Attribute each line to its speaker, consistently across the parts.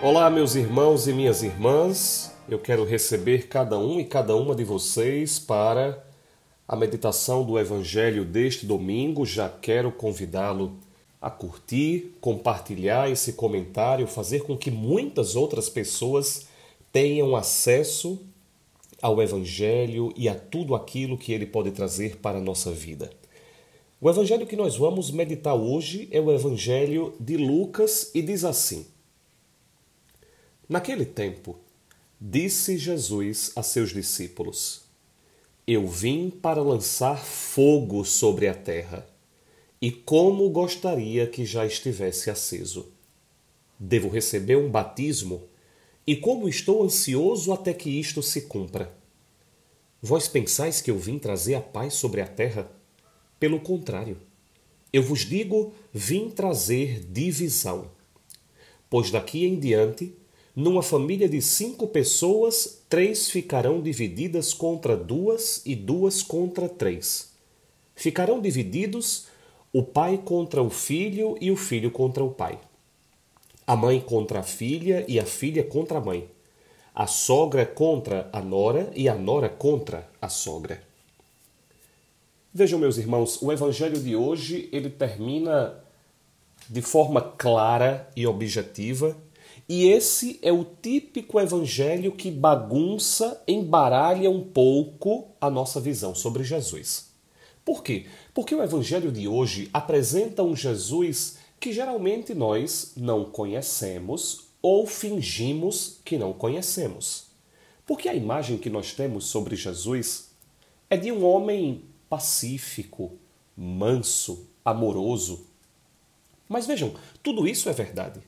Speaker 1: Olá, meus irmãos e minhas irmãs. Eu quero receber cada um e cada uma de vocês para a meditação do Evangelho deste domingo. Já quero convidá-lo a curtir, compartilhar esse comentário, fazer com que muitas outras pessoas tenham acesso ao Evangelho e a tudo aquilo que ele pode trazer para a nossa vida. O Evangelho que nós vamos meditar hoje é o Evangelho de Lucas e diz assim. Naquele tempo, disse Jesus a seus discípulos: Eu vim para lançar fogo sobre a terra, e como gostaria que já estivesse aceso. Devo receber um batismo, e como estou ansioso até que isto se cumpra. Vós pensais que eu vim trazer a paz sobre a terra? Pelo contrário, eu vos digo: vim trazer divisão. Pois daqui em diante numa família de cinco pessoas, três ficarão divididas contra duas e duas contra três. Ficarão divididos o pai contra o filho e o filho contra o pai. A mãe contra a filha e a filha contra a mãe. A sogra contra a nora e a nora contra a sogra. Vejam, meus irmãos, o evangelho de hoje ele termina de forma clara e objetiva e esse é o típico evangelho que bagunça, embaralha um pouco a nossa visão sobre Jesus. Por quê? Porque o evangelho de hoje apresenta um Jesus que geralmente nós não conhecemos ou fingimos que não conhecemos. Porque a imagem que nós temos sobre Jesus é de um homem pacífico, manso, amoroso. Mas vejam, tudo isso é verdade.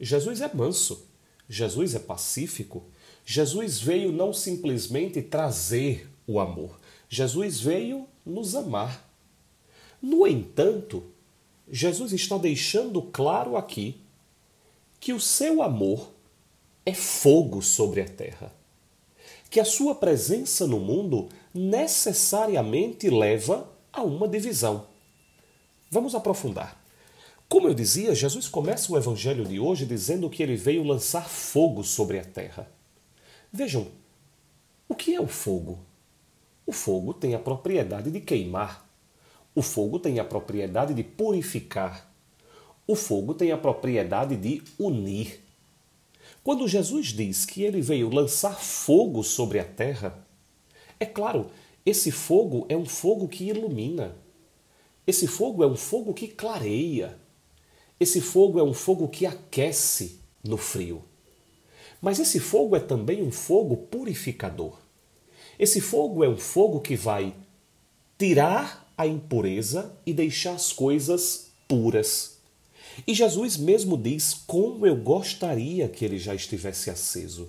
Speaker 1: Jesus é manso, Jesus é pacífico. Jesus veio não simplesmente trazer o amor, Jesus veio nos amar. No entanto, Jesus está deixando claro aqui que o seu amor é fogo sobre a terra, que a sua presença no mundo necessariamente leva a uma divisão. Vamos aprofundar. Como eu dizia, Jesus começa o evangelho de hoje dizendo que ele veio lançar fogo sobre a terra. Vejam, o que é o fogo? O fogo tem a propriedade de queimar. O fogo tem a propriedade de purificar. O fogo tem a propriedade de unir. Quando Jesus diz que ele veio lançar fogo sobre a terra, é claro, esse fogo é um fogo que ilumina. Esse fogo é um fogo que clareia. Esse fogo é um fogo que aquece no frio. Mas esse fogo é também um fogo purificador. Esse fogo é um fogo que vai tirar a impureza e deixar as coisas puras. E Jesus mesmo diz como eu gostaria que ele já estivesse aceso.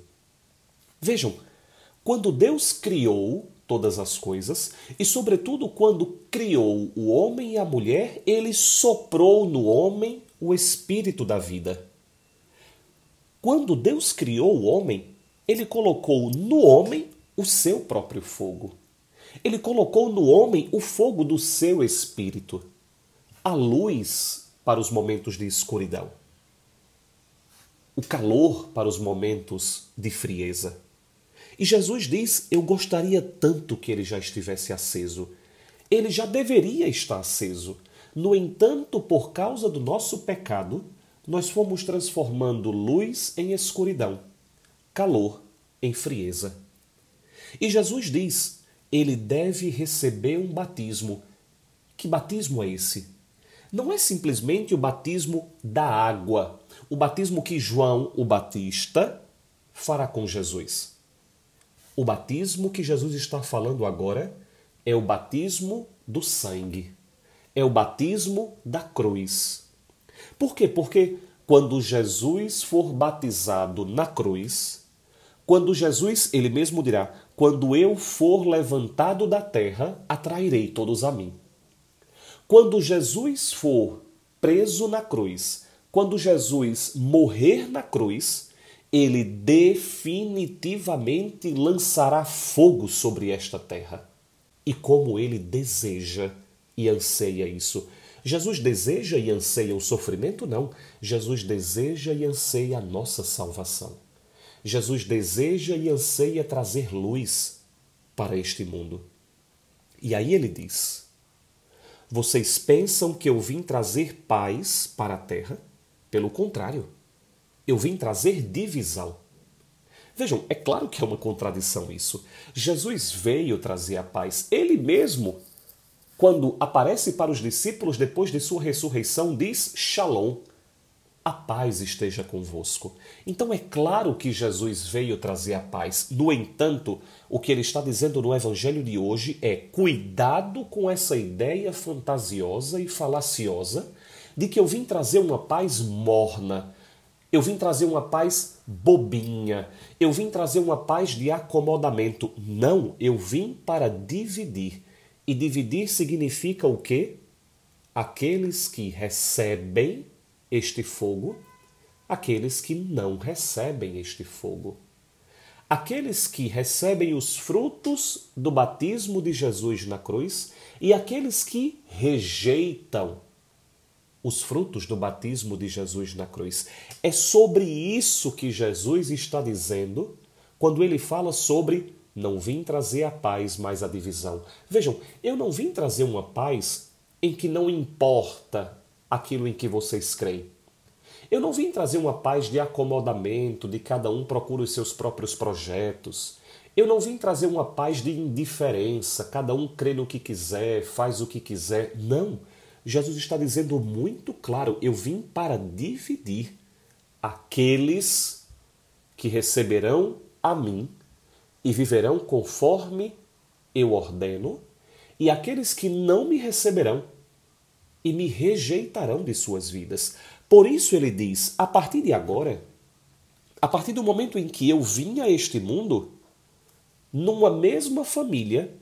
Speaker 1: Vejam, quando Deus criou todas as coisas, e, sobretudo, quando criou o homem e a mulher, ele soprou no homem o espírito da vida. Quando Deus criou o homem, ele colocou no homem o seu próprio fogo. Ele colocou no homem o fogo do seu espírito, a luz para os momentos de escuridão, o calor para os momentos de frieza e Jesus diz: Eu gostaria tanto que ele já estivesse aceso. Ele já deveria estar aceso. No entanto, por causa do nosso pecado, nós fomos transformando luz em escuridão, calor em frieza. E Jesus diz: ele deve receber um batismo. Que batismo é esse? Não é simplesmente o batismo da água, o batismo que João o Batista fará com Jesus. O batismo que Jesus está falando agora é o batismo do sangue, é o batismo da cruz. Por quê? Porque quando Jesus for batizado na cruz, quando Jesus, ele mesmo dirá: Quando eu for levantado da terra, atrairei todos a mim. Quando Jesus for preso na cruz, quando Jesus morrer na cruz, ele definitivamente lançará fogo sobre esta terra. E como ele deseja e anseia isso. Jesus deseja e anseia o sofrimento? Não. Jesus deseja e anseia a nossa salvação. Jesus deseja e anseia trazer luz para este mundo. E aí ele diz: Vocês pensam que eu vim trazer paz para a terra? Pelo contrário, eu vim trazer divisão. Vejam, é claro que é uma contradição isso. Jesus veio trazer a paz. Ele mesmo quando aparece para os discípulos depois de sua ressurreição, diz Shalom. A paz esteja convosco. Então é claro que Jesus veio trazer a paz. No entanto, o que ele está dizendo no evangelho de hoje é: cuidado com essa ideia fantasiosa e falaciosa de que eu vim trazer uma paz morna. Eu vim trazer uma paz bobinha. Eu vim trazer uma paz de acomodamento. Não, eu vim para dividir. E dividir significa o quê? Aqueles que recebem este fogo, aqueles que não recebem este fogo. Aqueles que recebem os frutos do batismo de Jesus na cruz e aqueles que rejeitam os frutos do batismo de Jesus na cruz. É sobre isso que Jesus está dizendo quando ele fala sobre não vim trazer a paz, mas a divisão. Vejam, eu não vim trazer uma paz em que não importa aquilo em que vocês creem. Eu não vim trazer uma paz de acomodamento, de cada um procura os seus próprios projetos. Eu não vim trazer uma paz de indiferença, cada um crê no que quiser, faz o que quiser. Não. Jesus está dizendo muito claro: eu vim para dividir aqueles que receberão a mim e viverão conforme eu ordeno, e aqueles que não me receberão e me rejeitarão de suas vidas. Por isso ele diz: a partir de agora, a partir do momento em que eu vim a este mundo, numa mesma família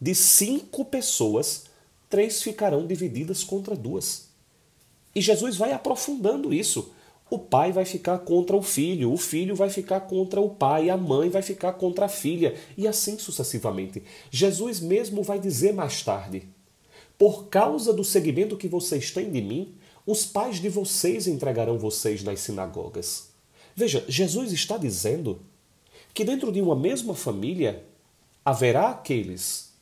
Speaker 1: de cinco pessoas, três ficarão divididas contra duas. E Jesus vai aprofundando isso o pai vai ficar contra o filho, o filho vai ficar contra o pai, a mãe vai ficar contra a filha, e assim sucessivamente. Jesus mesmo vai dizer mais tarde: Por causa do seguimento que vocês têm de mim, os pais de vocês entregarão vocês nas sinagogas. Veja, Jesus está dizendo que dentro de uma mesma família haverá aqueles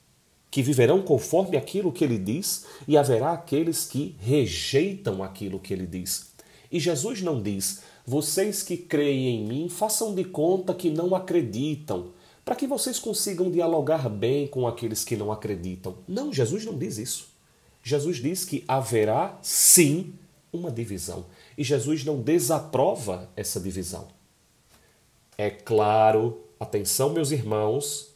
Speaker 1: que viverão conforme aquilo que ele diz e haverá aqueles que rejeitam aquilo que ele diz. E Jesus não diz: vocês que creem em mim, façam de conta que não acreditam, para que vocês consigam dialogar bem com aqueles que não acreditam. Não, Jesus não diz isso. Jesus diz que haverá sim uma divisão. E Jesus não desaprova essa divisão. É claro, atenção, meus irmãos,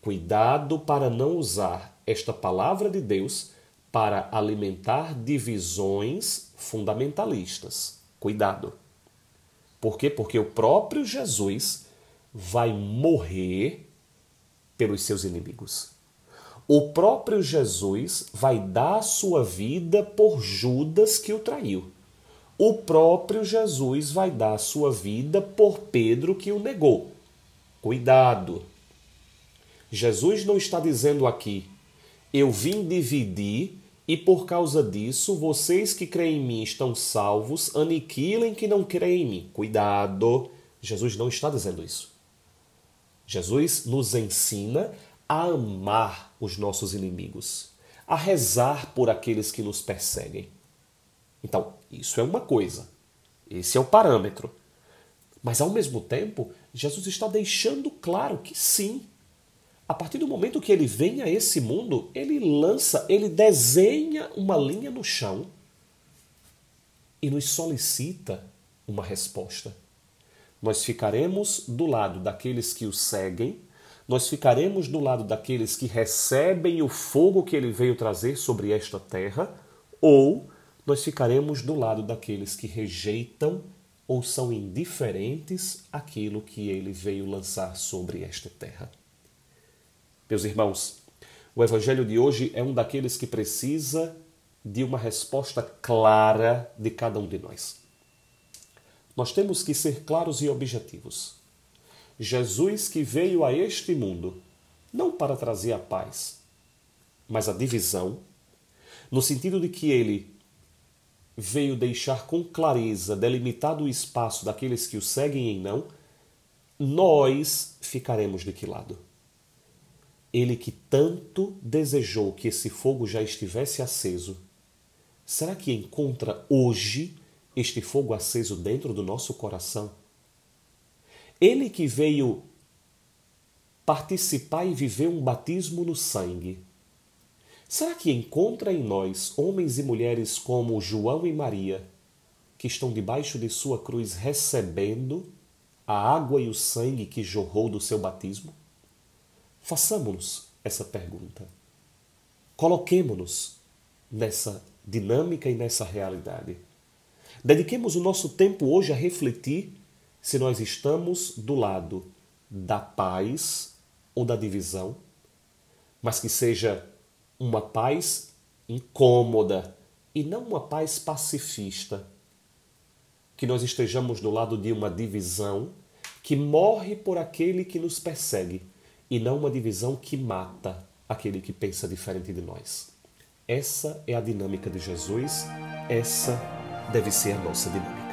Speaker 1: cuidado para não usar esta palavra de Deus para alimentar divisões fundamentalistas. Cuidado. Por quê? Porque o próprio Jesus vai morrer pelos seus inimigos. O próprio Jesus vai dar sua vida por Judas que o traiu. O próprio Jesus vai dar sua vida por Pedro que o negou. Cuidado. Jesus não está dizendo aqui, eu vim dividir e por causa disso, vocês que creem em mim estão salvos, aniquilem que não creem em mim. Cuidado! Jesus não está dizendo isso. Jesus nos ensina a amar os nossos inimigos, a rezar por aqueles que nos perseguem. Então, isso é uma coisa. Esse é o parâmetro. Mas ao mesmo tempo, Jesus está deixando claro que sim, a partir do momento que ele vem a esse mundo, ele lança, ele desenha uma linha no chão e nos solicita uma resposta. Nós ficaremos do lado daqueles que o seguem, nós ficaremos do lado daqueles que recebem o fogo que ele veio trazer sobre esta terra, ou nós ficaremos do lado daqueles que rejeitam ou são indiferentes àquilo que ele veio lançar sobre esta terra. Meus irmãos, o Evangelho de hoje é um daqueles que precisa de uma resposta clara de cada um de nós. Nós temos que ser claros e objetivos. Jesus que veio a este mundo não para trazer a paz, mas a divisão, no sentido de que ele veio deixar com clareza delimitado o espaço daqueles que o seguem em não, nós ficaremos de que lado? Ele que tanto desejou que esse fogo já estivesse aceso, será que encontra hoje este fogo aceso dentro do nosso coração? Ele que veio participar e viver um batismo no sangue, será que encontra em nós homens e mulheres como João e Maria, que estão debaixo de sua cruz recebendo a água e o sangue que jorrou do seu batismo? Façamos-nos essa pergunta. Coloquemo-nos nessa dinâmica e nessa realidade. Dediquemos o nosso tempo hoje a refletir se nós estamos do lado da paz ou da divisão, mas que seja uma paz incômoda e não uma paz pacifista. Que nós estejamos do lado de uma divisão que morre por aquele que nos persegue e não uma divisão que mata aquele que pensa diferente de nós. Essa é a dinâmica de Jesus, essa deve ser a nossa dinâmica.